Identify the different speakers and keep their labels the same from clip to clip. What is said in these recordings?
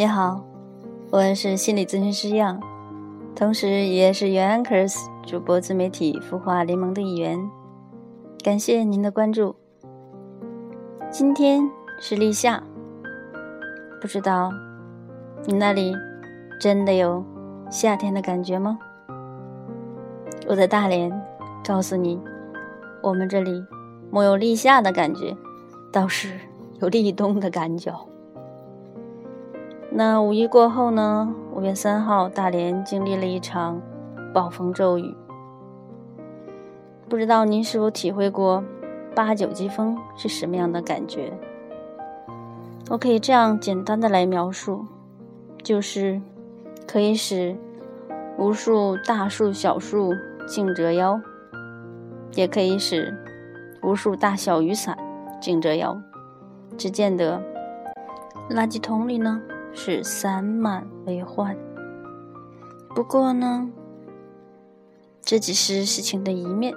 Speaker 1: 你好，我是心理咨询师样，同时也是原 Anchors 主播自媒体孵化联盟的一员。感谢您的关注。今天是立夏，不知道你那里真的有夏天的感觉吗？我在大连，告诉你，我们这里没有立夏的感觉，倒是有立冬的感觉。那五一过后呢？五月三号，大连经历了一场暴风骤雨。不知道您是否体会过八九级风是什么样的感觉？我可以这样简单的来描述：就是可以使无数大树小树颈折腰，也可以使无数大小雨伞颈折腰。只见得垃圾桶里呢。是散满为患。不过呢，这只是事情的一面。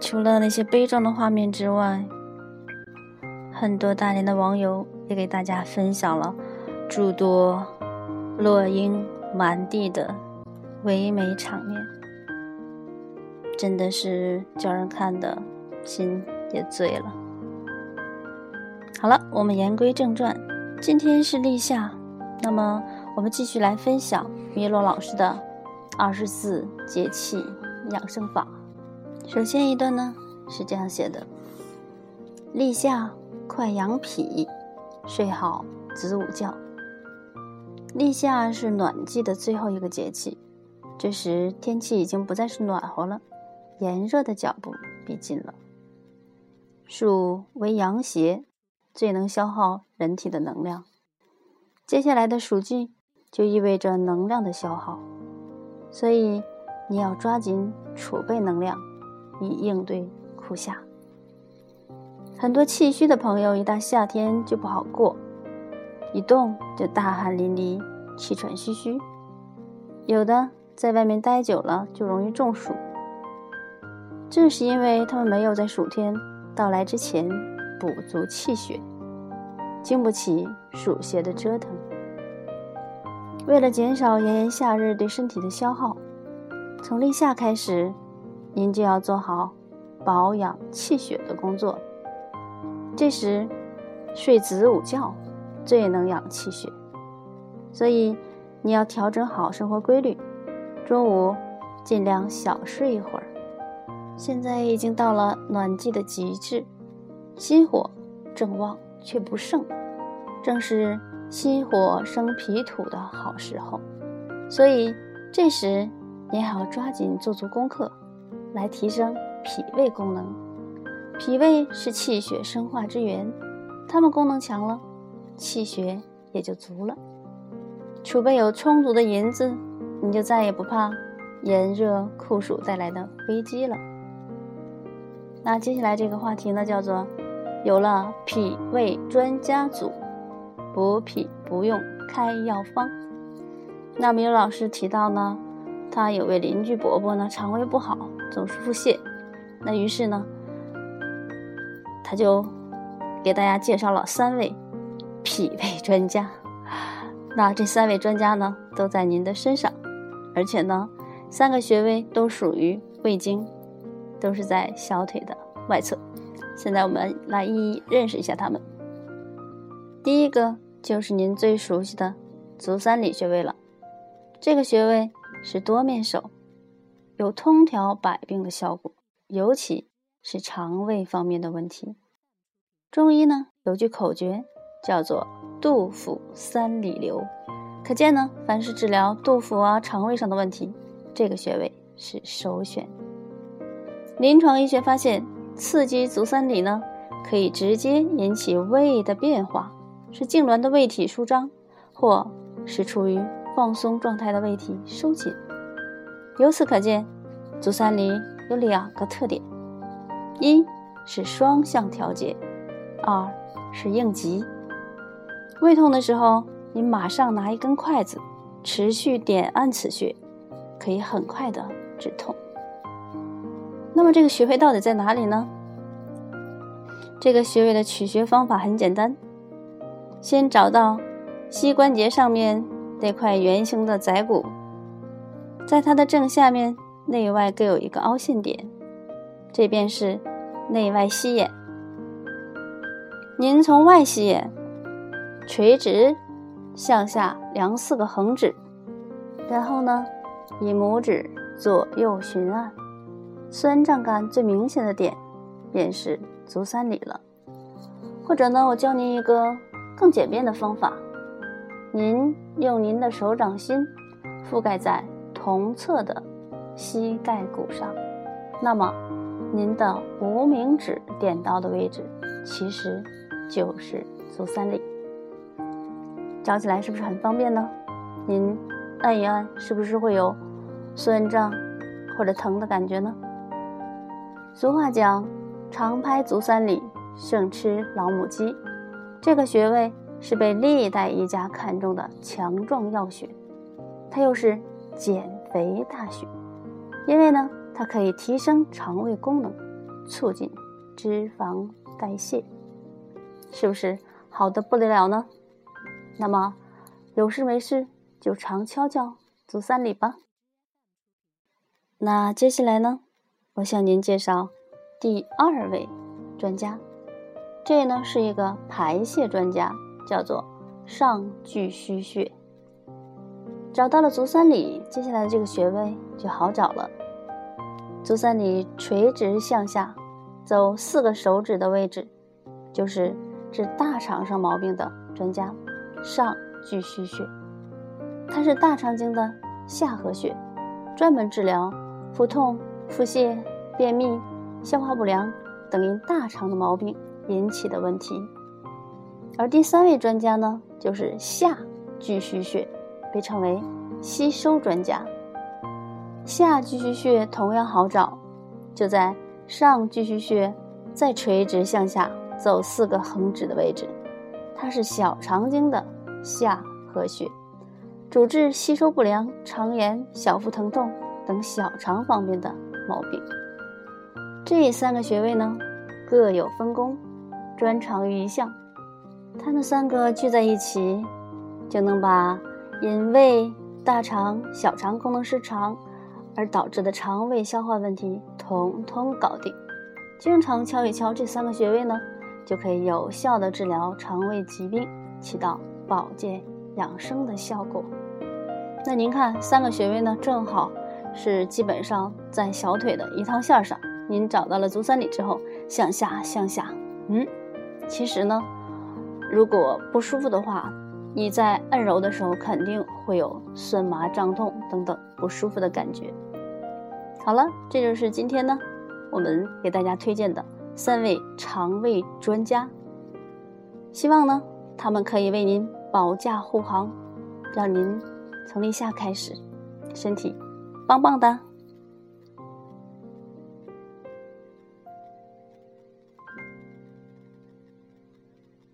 Speaker 1: 除了那些悲壮的画面之外，很多大连的网友也给大家分享了诸多落英满地的唯美场面，真的是叫人看的心也醉了。好了，我们言归正传。今天是立夏，那么我们继续来分享米洛老师的二十四节气养生法。首先一段呢是这样写的：立夏快养脾，睡好子午觉。立夏是暖季的最后一个节气，这时天气已经不再是暖和了，炎热的脚步逼近了。暑为阳邪。最能消耗人体的能量，接下来的暑季就意味着能量的消耗，所以你要抓紧储备能量，以应对酷夏。很多气虚的朋友一到夏天就不好过，一动就大汗淋漓、气喘吁吁，有的在外面待久了就容易中暑，正是因为他们没有在暑天到来之前。补足气血，经不起暑邪的折腾。为了减少炎炎夏日对身体的消耗，从立夏开始，您就要做好保养气血的工作。这时，睡子午觉最能养气血，所以你要调整好生活规律，中午尽量小睡一会儿。现在已经到了暖季的极致。心火正旺却不盛，正是心火生脾土的好时候，所以这时你还要抓紧做足功课，来提升脾胃功能。脾胃是气血生化之源，它们功能强了，气血也就足了。储备有充足的银子，你就再也不怕炎热酷暑带来的危机了。那接下来这个话题呢，叫做。有了脾胃专家组，补脾不用开药方。那米老师提到呢，他有位邻居伯伯呢，肠胃不好，总是腹泻。那于是呢，他就给大家介绍了三位脾胃专家。那这三位专家呢，都在您的身上，而且呢，三个穴位都属于胃经，都是在小腿的外侧。现在我们来一一认识一下它们。第一个就是您最熟悉的足三里穴位了。这个穴位是多面手，有通调百病的效果，尤其是肠胃方面的问题。中医呢有句口诀叫做“肚腹三里留”，可见呢，凡是治疗肚腹啊、肠胃上的问题，这个穴位是首选。临床医学发现。刺激足三里呢，可以直接引起胃的变化，使痉挛的胃体舒张，或使处于放松状态的胃体收紧。由此可见，足三里有两个特点：一是双向调节，二是应急。胃痛的时候，你马上拿一根筷子，持续点按此穴，可以很快的止痛。那么这个穴位到底在哪里呢？这个穴位的取穴方法很简单，先找到膝关节上面那块圆形的窄骨，在它的正下面内外各有一个凹陷点，这便是内外膝眼。您从外膝眼垂直向下量四个横指，然后呢，以拇指左右寻按，酸胀感最明显的点便是足三里了。或者呢，我教您一个更简便的方法，您用您的手掌心覆盖在同侧的膝盖骨上，那么您的无名指点到的位置其实就是足三里。找起来是不是很方便呢？您按一按，是不是会有酸胀或者疼的感觉呢？俗话讲，常拍足三里。胜吃老母鸡，这个穴位是被历代医家看中的强壮药穴，它又是减肥大穴，因为呢，它可以提升肠胃功能，促进脂肪代谢，是不是好的不得了呢？那么有事没事就常敲敲足三里吧。那接下来呢，我向您介绍第二位专家。这呢是一个排泄专家，叫做上巨虚穴。找到了足三里，接下来的这个穴位就好找了。足三里垂直向下走四个手指的位置，就是治大肠上毛病的专家上巨虚穴。它是大肠经的下合穴，专门治疗腹痛、腹泻、便秘、消化不良等因大肠的毛病。引起的问题，而第三位专家呢，就是下巨虚穴，被称为吸收专家。下巨虚穴同样好找，就在上巨虚穴再垂直向下走四个横指的位置，它是小肠经的下合穴，主治吸收不良、肠炎、小腹疼痛等小肠方面的毛病。这三个穴位呢，各有分工。专长于一项，他们三个聚在一起，就能把因胃、大肠、小肠功能失常而导致的肠胃消化问题统统搞定。经常敲一敲这三个穴位呢，就可以有效的治疗肠胃疾病，起到保健养生的效果。那您看，三个穴位呢，正好是基本上在小腿的一趟线上。您找到了足三里之后，向下向下，嗯。其实呢，如果不舒服的话，你在按揉的时候肯定会有酸麻胀痛等等不舒服的感觉。好了，这就是今天呢我们给大家推荐的三位肠胃专家。希望呢他们可以为您保驾护航，让您从立夏开始身体棒棒的。